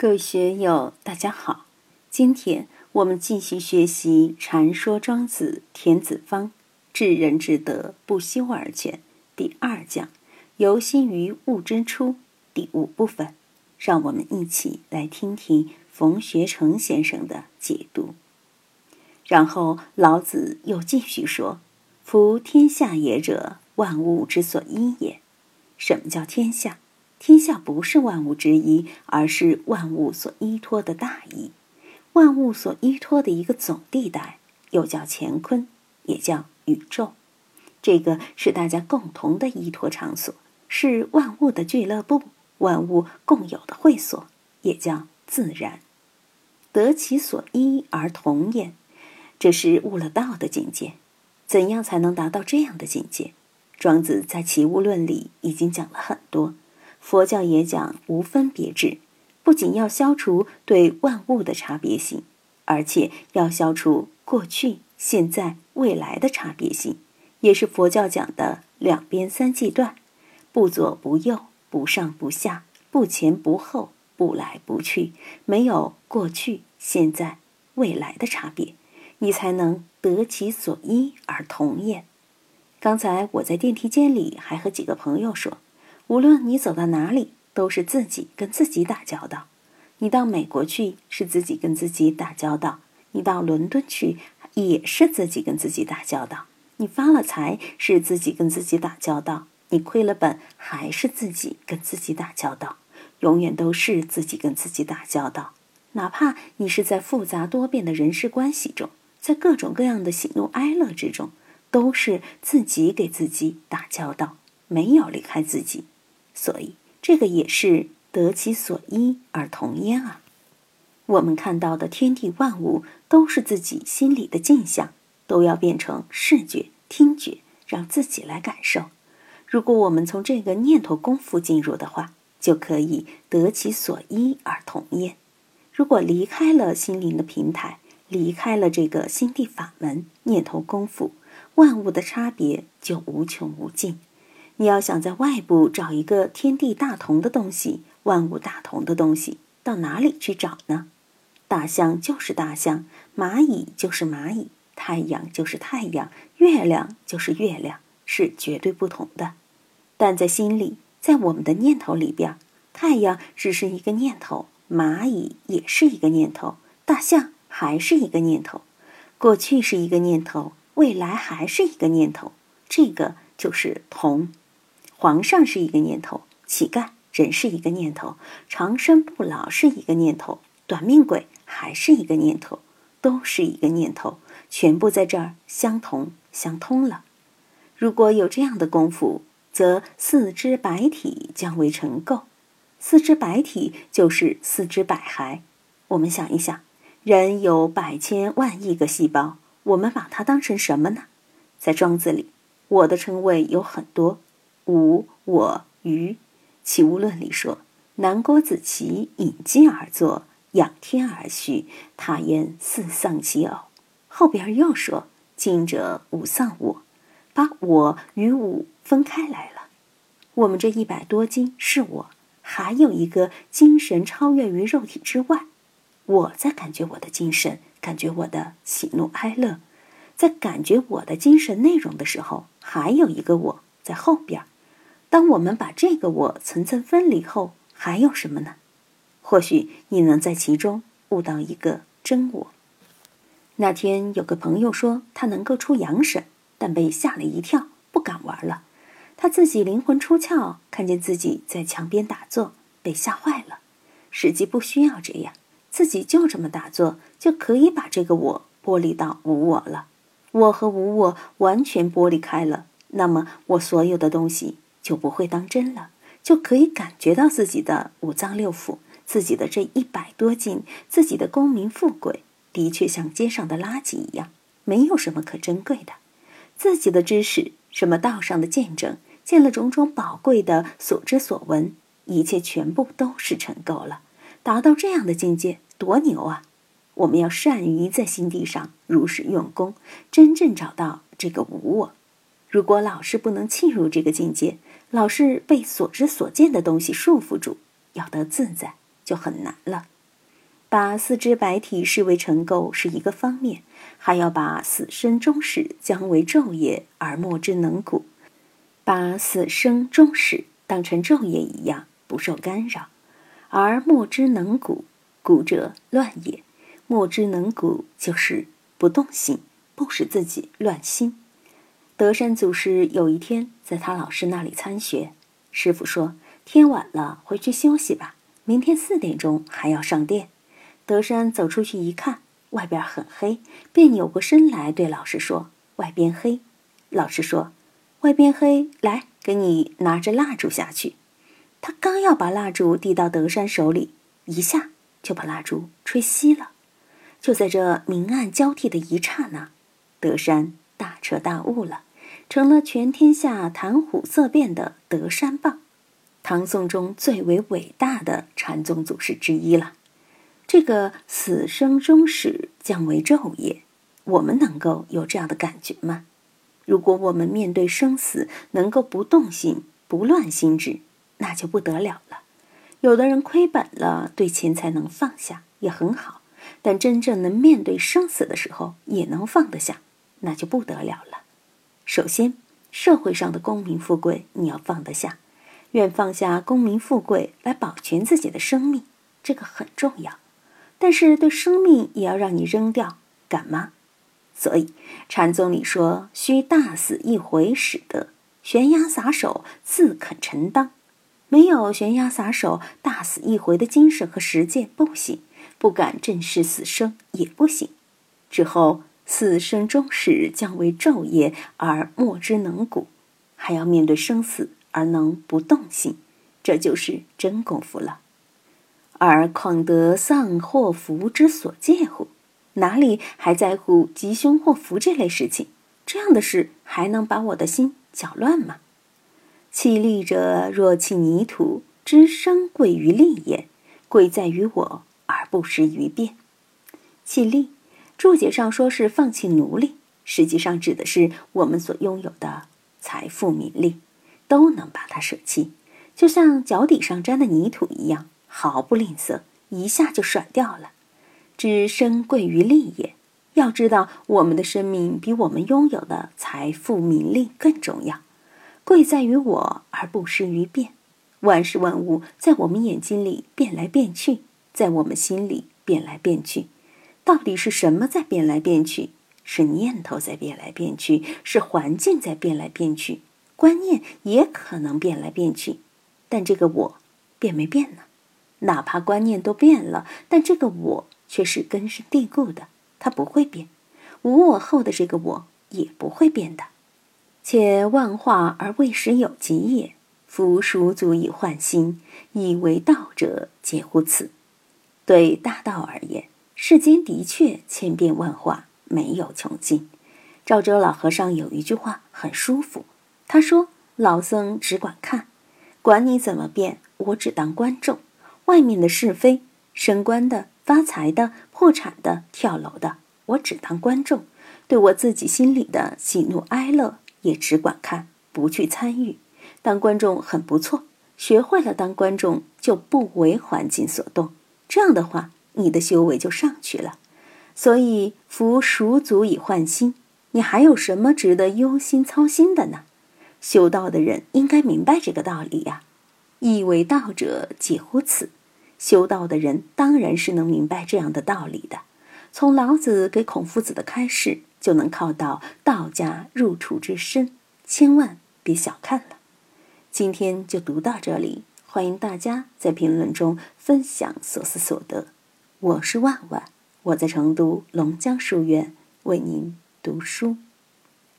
各位学友，大家好！今天我们继续学习《禅说庄子·田子方》，至人之德，不修而全。第二讲，由心于物之初，第五部分。让我们一起来听听冯学成先生的解读。然后老子又继续说：“夫天下也者，万物之所依也。什么叫天下？”天下不是万物之一，而是万物所依托的大义，万物所依托的一个总地带，又叫乾坤，也叫宇宙。这个是大家共同的依托场所，是万物的俱乐部，万物共有的会所，也叫自然。得其所依而同焉，这是悟了道的境界。怎样才能达到这样的境界？庄子在《齐物论》里已经讲了很多。佛教也讲无分别智，不仅要消除对万物的差别性，而且要消除过去、现在、未来的差别性，也是佛教讲的两边三际断，不左不右，不上不下，不前不后，不来不去，没有过去、现在、未来的差别，你才能得其所依而同也。刚才我在电梯间里还和几个朋友说。无论你走到哪里，都是自己跟自己打交道。你到美国去，是自己跟自己打交道；你到伦敦去，也是自己跟自己打交道。你发了财，是自己跟自己打交道；你亏了本，还是自己跟自己打交道。永远都是自己跟自己打交道。哪怕你是在复杂多变的人事关系中，在各种各样的喜怒哀乐之中，都是自己给自己打交道，没有离开自己。所以，这个也是得其所依而同焉啊。我们看到的天地万物，都是自己心里的镜像，都要变成视觉、听觉，让自己来感受。如果我们从这个念头功夫进入的话，就可以得其所依而同焉。如果离开了心灵的平台，离开了这个心地法门念头功夫，万物的差别就无穷无尽。你要想在外部找一个天地大同的东西，万物大同的东西，到哪里去找呢？大象就是大象，蚂蚁就是蚂蚁，太阳就是太阳，月亮就是月亮，是绝对不同的。但在心里，在我们的念头里边，太阳只是一个念头，蚂蚁也是一个念头，大象还是一个念头，过去是一个念头，未来还是一个念头，这个就是同。皇上是一个念头，乞丐人是一个念头，长生不老是一个念头，短命鬼还是一个念头，都是一个念头，全部在这儿相同相通了。如果有这样的功夫，则四肢百体将为成垢。四肢百体就是四肢百骸。我们想一想，人有百千万亿个细胞，我们把它当成什么呢？在庄子里，我的称谓有很多。吾我余，齐物论里说：“南郭子綦引金而坐，仰天而序。他焉似丧其偶。”后边又说：“今者吾丧我，把我与吾分开来了。我们这一百多斤是我，还有一个精神超越于肉体之外。我在感觉我的精神，感觉我的喜怒哀乐，在感觉我的精神内容的时候，还有一个我在后边。”当我们把这个我层层分离后，还有什么呢？或许你能在其中悟到一个真我。那天有个朋友说他能够出阳神，但被吓了一跳，不敢玩了。他自己灵魂出窍，看见自己在墙边打坐，被吓坏了。实际不需要这样，自己就这么打坐，就可以把这个我剥离到无我了。我和无我完全剥离开了，那么我所有的东西。就不会当真了，就可以感觉到自己的五脏六腑，自己的这一百多斤，自己的功名富贵，的确像街上的垃圾一样，没有什么可珍贵的。自己的知识，什么道上的见证，见了种种宝贵的所知所闻，一切全部都是成垢了。达到这样的境界，多牛啊！我们要善于在心地上如实用功，真正找到这个无我。如果老是不能进入这个境界，老是被所知所见的东西束缚住，要得自在，就很难了。把四肢百体视为尘垢是一个方面，还要把死生终始将为昼夜而莫之能古，把死生终始当成昼夜一样不受干扰，而莫之能古，古者乱也。莫之能古就是不动心，不使自己乱心。德山祖师有一天在他老师那里参学，师傅说：“天晚了，回去休息吧，明天四点钟还要上殿。”德山走出去一看，外边很黑，便扭过身来对老师说：“外边黑。”老师说：“外边黑，来，给你拿着蜡烛下去。”他刚要把蜡烛递到德山手里，一下就把蜡烛吹熄了。就在这明暗交替的一刹那，德山大彻大悟了，成了全天下谈虎色变的德山棒，唐宋中最为伟大的禅宗祖师之一了。这个死生终始将为昼夜，我们能够有这样的感觉吗？如果我们面对生死能够不动心、不乱心智，那就不得了了。有的人亏本了，对钱财能放下也很好，但真正能面对生死的时候也能放得下，那就不得了了。首先，社会上的功名富贵你要放得下，愿放下功名富贵来保全自己的生命，这个很重要。但是对生命也要让你扔掉，敢吗？所以禅宗里说：“须大死一回始得，悬崖撒手自肯承当。”没有悬崖撒手、大死一回的精神和实践不行，不敢正视死生也不行。之后此生终始将为昼夜而莫之能古，还要面对生死而能不动心，这就是真功夫了。而况得丧祸福之所介乎？哪里还在乎吉凶祸福这类事情？这样的事还能把我的心搅乱吗？弃利者若弃泥土，之生贵于利也。贵在于我，而不失于变。弃利，注解上说是放弃奴隶，实际上指的是我们所拥有的财富、名利，都能把它舍弃，就像脚底上沾的泥土一样。毫不吝啬，一下就甩掉了。知生贵于利也。要知道，我们的生命比我们拥有的财富、名利更重要。贵在于我，而不失于变。万事万物在我们眼睛里变来变去，在我们心里变来变去。到底是什么在变来变去？是念头在变来变去，是环境在变来变去，观念也可能变来变去。但这个我，变没变呢？哪怕观念都变了，但这个我却是根深蒂固的，它不会变。无我后的这个我也不会变的。且万化而未始有极也。夫孰足以换心？以为道者，皆乎此。对大道而言，世间的确千变万化，没有穷尽。赵州老和尚有一句话很舒服，他说：“老僧只管看，管你怎么变，我只当观众。”外面的是非，升官的、发财的、破产的、跳楼的，我只当观众；对我自己心里的喜怒哀乐，也只管看，不去参与。当观众很不错，学会了当观众，就不为环境所动。这样的话，你的修为就上去了。所以，夫孰足以换心？你还有什么值得忧心操心的呢？修道的人应该明白这个道理呀。以为道者，几乎此。修道的人当然是能明白这样的道理的。从老子给孔夫子的开示，就能靠到道家入处之深，千万别小看了。今天就读到这里，欢迎大家在评论中分享所思所得。我是万万，我在成都龙江书院为您读书。